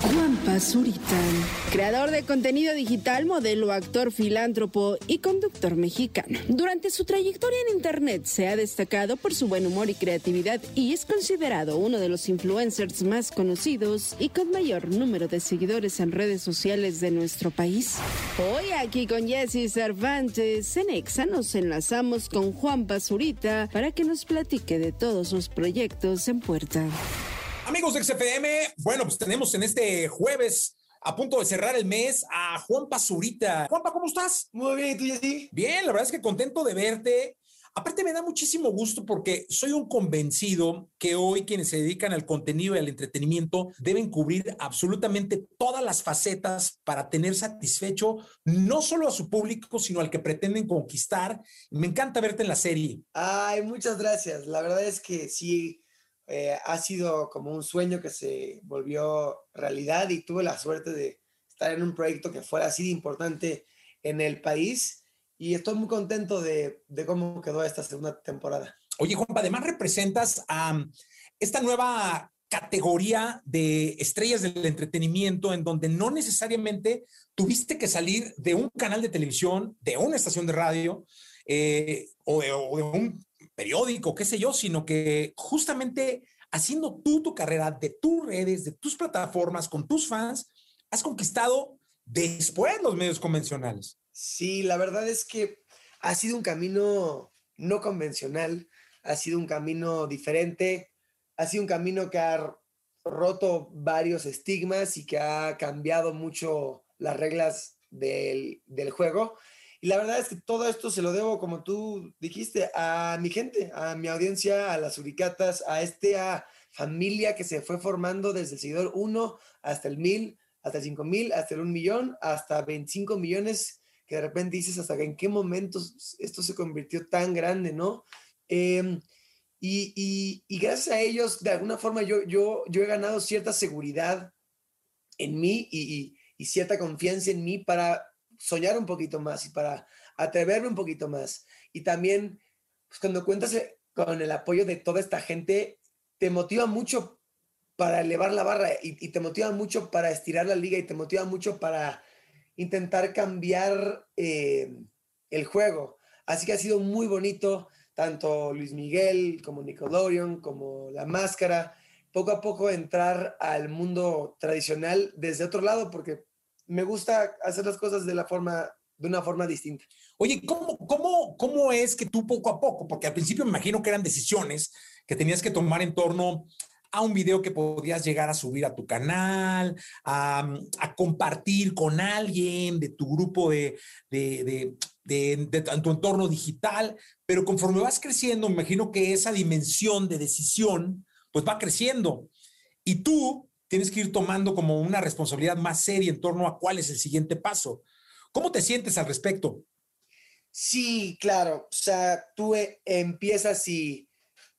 Juan Pazurita, creador de contenido digital, modelo, actor, filántropo y conductor mexicano. Durante su trayectoria en Internet se ha destacado por su buen humor y creatividad y es considerado uno de los influencers más conocidos y con mayor número de seguidores en redes sociales de nuestro país. Hoy aquí con Jesse Cervantes, en Exa nos enlazamos con Juan Pazurita para que nos platique de todos sus proyectos en puerta. Amigos de XFM, bueno, pues tenemos en este jueves a punto de cerrar el mes a Juan Pazurita. Juanpa, ¿cómo estás? Muy bien, ¿y tú, Jessy? Bien, la verdad es que contento de verte. Aparte me da muchísimo gusto porque soy un convencido que hoy quienes se dedican al contenido y al entretenimiento deben cubrir absolutamente todas las facetas para tener satisfecho no solo a su público, sino al que pretenden conquistar. Me encanta verte en la serie. Ay, muchas gracias. La verdad es que sí eh, ha sido como un sueño que se volvió realidad y tuve la suerte de estar en un proyecto que fuera así de importante en el país y estoy muy contento de, de cómo quedó esta segunda temporada. Oye, Juanpa, además representas a esta nueva categoría de estrellas del entretenimiento en donde no necesariamente tuviste que salir de un canal de televisión, de una estación de radio eh, o, o de un periódico, qué sé yo, sino que justamente haciendo tú tu carrera de tus redes, de tus plataformas, con tus fans, has conquistado después los medios convencionales. Sí, la verdad es que ha sido un camino no convencional, ha sido un camino diferente, ha sido un camino que ha roto varios estigmas y que ha cambiado mucho las reglas del, del juego. Y la verdad es que todo esto se lo debo, como tú dijiste, a mi gente, a mi audiencia, a las uricatas, a esta familia que se fue formando desde el seguidor 1 hasta el 1000, hasta el 5000, hasta el 1 millón, hasta 25 millones, que de repente dices hasta en qué momento esto se convirtió tan grande, ¿no? Eh, y, y, y, gracias a ellos, de alguna forma, yo, yo, yo he ganado cierta seguridad en mí y, y cierta confianza en mí para soñar un poquito más y para atreverme un poquito más. Y también, pues cuando cuentas eh, con el apoyo de toda esta gente, te motiva mucho para elevar la barra y, te motiva mucho para estirar la liga y te motiva mucho para intentar cambiar eh, el juego. Así que ha sido muy bonito, tanto Luis Miguel como Nickelodeon, como La Máscara, poco a poco entrar al mundo tradicional desde otro lado, porque me gusta hacer las cosas de la forma de una forma distinta. Oye, ¿cómo, cómo, ¿cómo es que tú poco a poco, porque al principio me imagino que eran decisiones que tenías que tomar en torno a un video que podías llegar a subir a tu canal, a, compartir con alguien de tu grupo de, de, de, de, de tu entorno digital, pero conforme vas creciendo, me imagino que esa dimensión de decisión pues va creciendo. Y tú tienes que ir tomando como una responsabilidad más seria en torno a cuál es el siguiente paso. ¿Cómo te sientes al respecto? Sí, claro. O sea, tú eh, empiezas y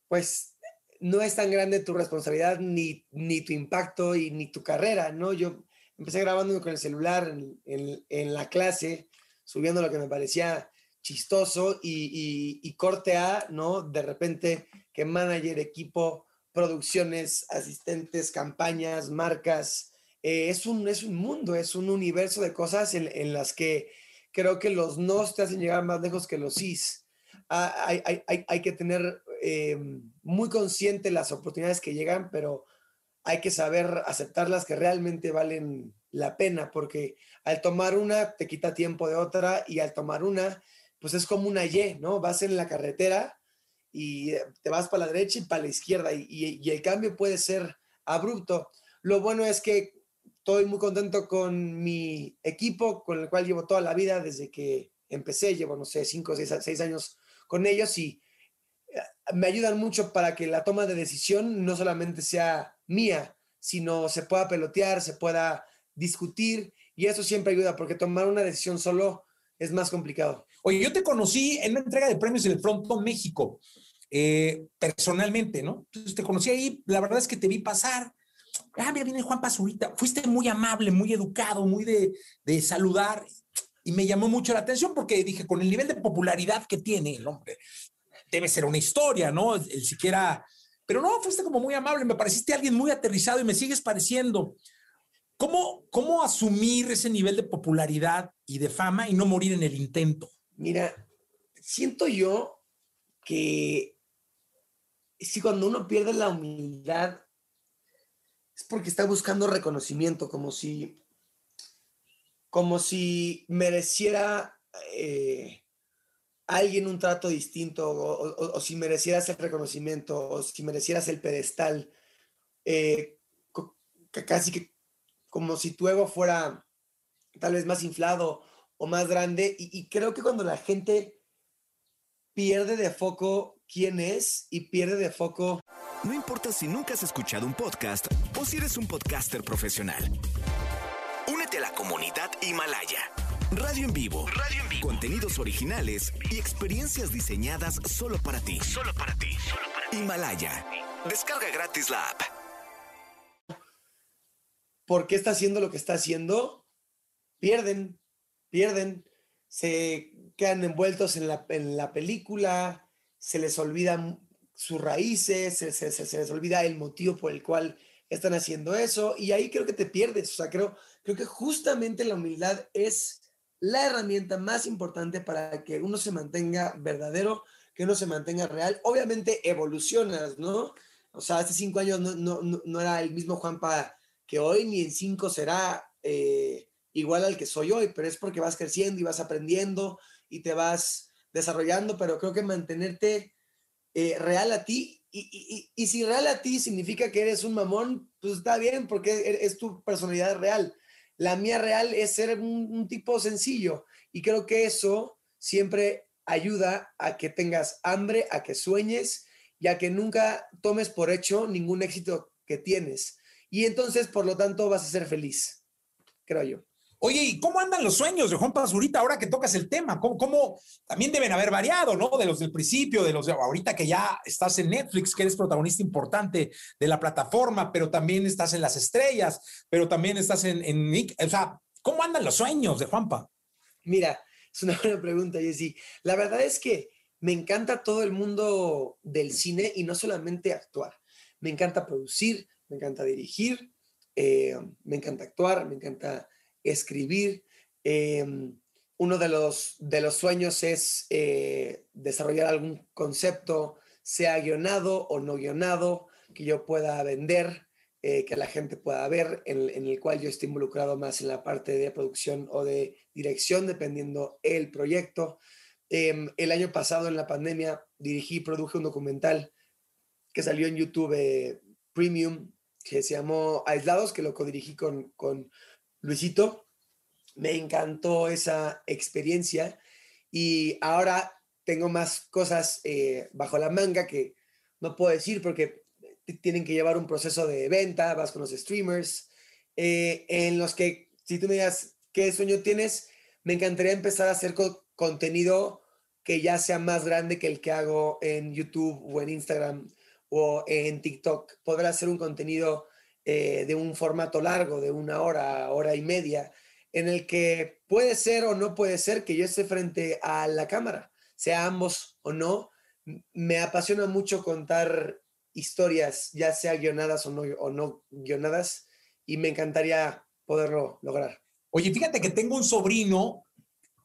pues no es tan grande tu responsabilidad ni, ni tu impacto y ni tu carrera, ¿no? Yo empecé grabando con el celular en, en, la clase, subiendo lo que me parecía chistoso y, y, y corte A, ¿no? De repente que manager, equipo, producciones, asistentes, campañas, marcas. Eh, es, un, es un mundo, es un universo de cosas en, en, las que creo que los no te hacen llegar más lejos que los sís. Ah, hay, hay, hay, que tener eh, muy consciente las oportunidades que llegan, pero hay que saber aceptarlas que realmente valen la pena, porque al tomar una te quita tiempo de otra y al tomar una, pues es como una Y, ¿no? Vas en la carretera y te vas para la derecha y para la izquierda y, y, y, el cambio puede ser abrupto. Lo bueno es que estoy muy contento con mi equipo, con el cual llevo toda la vida desde que empecé, llevo, no sé, cinco o seis, seis, años con ellos y eh, me ayudan mucho para que la toma de decisión no solamente sea mía, sino se pueda pelotear, se pueda discutir y eso siempre ayuda porque tomar una decisión solo es más complicado. Oye, yo te conocí en una entrega de premios en el Fronto México, eh, personalmente, ¿no? Entonces te conocí ahí, la verdad es que te vi pasar. Ah, mira, viene Juan Pazurita. Fuiste muy amable, muy educado, muy de, de saludar y me llamó mucho la atención porque dije, con el nivel de popularidad que tiene el hombre, debe ser una historia, ¿no? El siquiera pero no, fuiste como muy amable, me pareciste alguien muy aterrizado y me sigues pareciendo. ¿Cómo, ¿Cómo asumir ese nivel de popularidad y de fama y no morir en el intento? Mira, siento yo que si cuando uno pierde la humildad es porque está buscando reconocimiento, como si, como si mereciera eh, alguien un trato distinto, o, si merecieras el reconocimiento, o si merecieras el pedestal, eh, casi que como si tu ego fuera tal vez más inflado o más grande. Y, creo que cuando la gente pierde de foco quién es y pierde de foco... No importa si nunca has escuchado un podcast o si eres un podcaster profesional. Únete a la comunidad Himalaya. Radio en vivo. Radio en vivo. Contenidos originales y experiencias diseñadas solo para ti. Solo para ti. Solo para ti. Himalaya. Descarga gratis la app. ¿Por qué está haciendo lo que está haciendo? Pierden, pierden, se quedan envueltos en la, en la película, se les olvidan sus raíces, se, se, les olvida el motivo por el cual están haciendo eso y ahí creo que te pierdes. O sea, creo, creo que justamente la humildad es la herramienta más importante para que uno se mantenga verdadero, que uno se mantenga real. Obviamente evolucionas, ¿no? O sea, hace cinco años no, no, no, era el mismo Juanpa que hoy, ni en cinco será eh, igual al que soy hoy, pero es porque vas creciendo y vas aprendiendo y te vas desarrollando, pero creo que mantenerte eh, real a ti, y, si real a ti significa que eres un mamón, pues está bien, porque es tu personalidad real la mía real es ser un, tipo sencillo y creo que eso siempre ayuda a que tengas hambre, a que sueñes y a que nunca tomes por hecho ningún éxito que tienes. Y entonces, por lo tanto, vas a ser feliz, creo yo. Oye, ¿y cómo andan los sueños de Juan Pazurita ahora que tocas el tema? ¿Cómo, ¿Cómo, también deben haber variado, ¿no? De los del principio, de los de ahorita que ya estás en Netflix, que eres protagonista importante de la plataforma, pero también estás en las estrellas, pero también estás en, en Nick. O sea, ¿cómo andan los sueños de Juanpa? Mira, es una buena pregunta, Jessy. La verdad es que me encanta todo el mundo del cine y no solamente actuar. Me encanta producir, me encanta dirigir, eh, me encanta actuar, me encanta escribir. Em, uno de los, de los sueños es eh, desarrollar algún concepto, sea guionado o no guionado, que yo pueda vender, eh, que la gente pueda ver, en, el cual yo esté involucrado más en la parte de producción o de dirección, dependiendo el proyecto. Em, el año pasado, en la pandemia, dirigí y produje un documental que salió en YouTube eh, Premium, que se llamó Aislados, que lo codirigí con, con Luisito, me encantó esa experiencia y ahora tengo más cosas eh, bajo la manga que no puedo decir porque tienen que llevar un proceso de venta, vas con los streamers, eh, en los que si tú me digas qué sueño tienes, me encantaría empezar a hacer contenido que ya sea más grande que el que hago en YouTube o en Instagram o en TikTok. Poder hacer un contenido eh, de un formato largo, de una hora, hora y media, en el que puede ser o no puede ser que yo esté frente a la cámara, sea ambos o no. Me apasiona mucho contar historias, ya sea guionadas o no, o no guionadas, y me encantaría poderlo lograr. Oye, fíjate que tengo un sobrino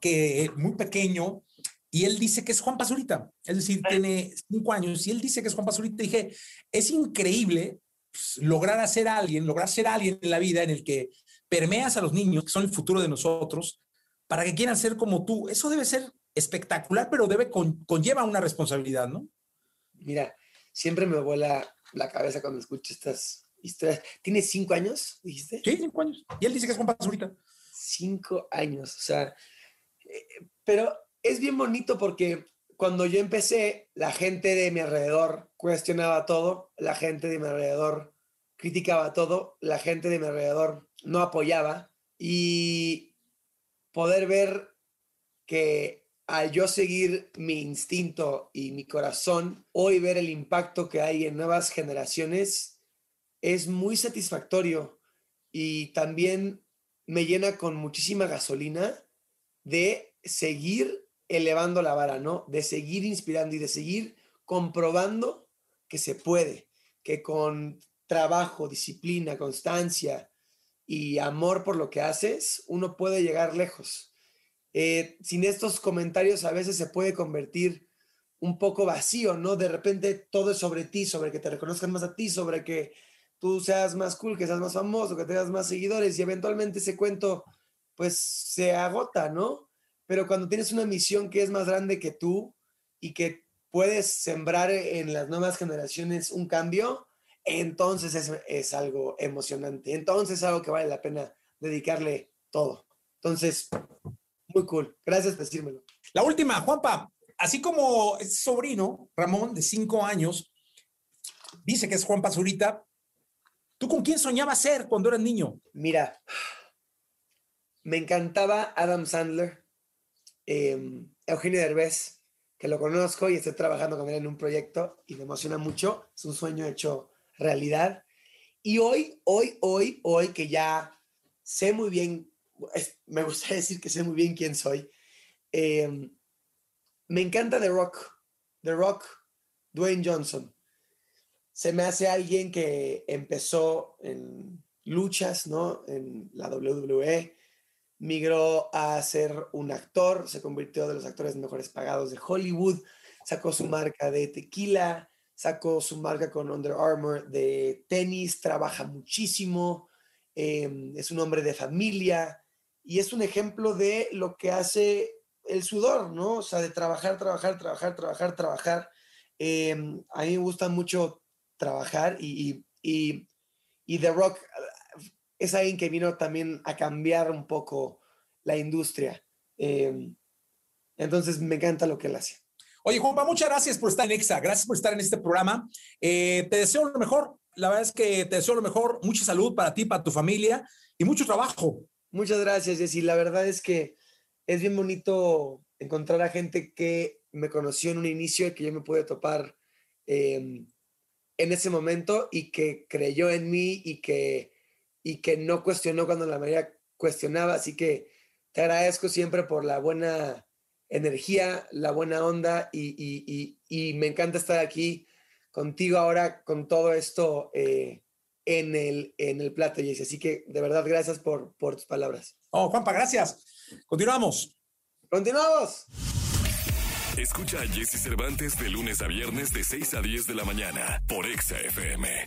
que muy pequeño y él dice que es Juan Pazurita, es decir, tiene cinco años y él dice que es Juan Pazurita. Dije, es increíble pues, lograr hacer alguien, lograr ser alguien en la vida en el que permeas a los niños, que son el futuro de nosotros, para que quieran ser como tú. Eso debe ser espectacular, pero debe conlleva una responsabilidad, ¿no? Mira, siempre me vuela la cabeza cuando escucho estas historias. ¿Tiene cinco años, dijiste? Sí, cinco años. Y él dice que es Juan ahorita. Cinco años, o sea, eh, pero es bien bonito porque cuando yo empecé, la gente de mi alrededor cuestionaba todo, la gente de mi alrededor criticaba todo, la gente de mi alrededor no apoyaba y poder ver que al yo seguir mi instinto y mi corazón, hoy ver el impacto que hay en nuevas generaciones es muy satisfactorio y también me llena con muchísima gasolina de seguir elevando la vara, ¿no? De seguir inspirando y de seguir comprobando que se puede. que con trabajo, disciplina, constancia y amor por lo que haces, uno puede llegar lejos. Eh, sin estos comentarios a veces se puede convertir un poco vacío, ¿no? De repente todo es sobre ti, sobre que te reconozcan más a ti, sobre que tú seas más cool, que seas más famoso, que tengas más seguidores y eventualmente ese cuento pues se agota, ¿no? Pero cuando tienes una misión que es más grande que tú y que puedes sembrar en las nuevas generaciones un cambio, entonces es, es algo emocionante, entonces es algo que vale la pena dedicarle todo. Entonces, muy cool. Gracias por decírmelo. La última, Juanpa, así como es sobrino, Ramón, de cinco años, dice que es Juan Pazurita, ¿tú con quién soñabas ser cuando eras niño? Mira, me encantaba Adam Sandler, em, Eugenio Derbez, que lo conozco y estoy trabajando con él en un proyecto y me emociona mucho. Es un sueño hecho realidad. Y hoy, hoy, hoy, hoy que ya sé muy bien, me gustaría decir que sé muy bien quién soy, em, me encanta The Rock, The Rock, Dwayne Johnson. Se me hace alguien que empezó en luchas, ¿no? En la WWE, migró a ser un actor, se convirtió de los actores mejores pagados de Hollywood, sacó su marca de tequila, sacó su marca con Under Armour de tenis, trabaja muchísimo, em, es un hombre de familia y es un ejemplo de lo que hace el sudor, ¿no? O sea, de trabajar, trabajar, trabajar, trabajar, trabajar. Em, a mí me gusta mucho trabajar y, y, y, The Rock es alguien que vino también a cambiar un poco la industria. Em, entonces me encanta lo que él hace. Oye, Juanpa, muchas gracias por estar en EXA, gracias por estar en este programa. Eh, te deseo lo mejor, la verdad es que te deseo lo mejor, mucha salud para ti, para tu familia y mucho trabajo. Muchas gracias, Jessy. La verdad es que es bien bonito encontrar a gente que me conoció en un inicio y que yo me pude topar em, en ese momento y que creyó en mí y que, y que no cuestionó cuando la mayoría cuestionaba. Así que te agradezco siempre por la buena energía, la buena onda y, me encanta estar aquí contigo ahora con todo esto eh, en, el, en el plato, Jesse. Así que de verdad, gracias por, por tus palabras. Oh, Juanpa, gracias. Continuamos. Continuamos. Escucha a Jesse Cervantes de lunes a viernes de 6 a 10 de la mañana por Exa FM.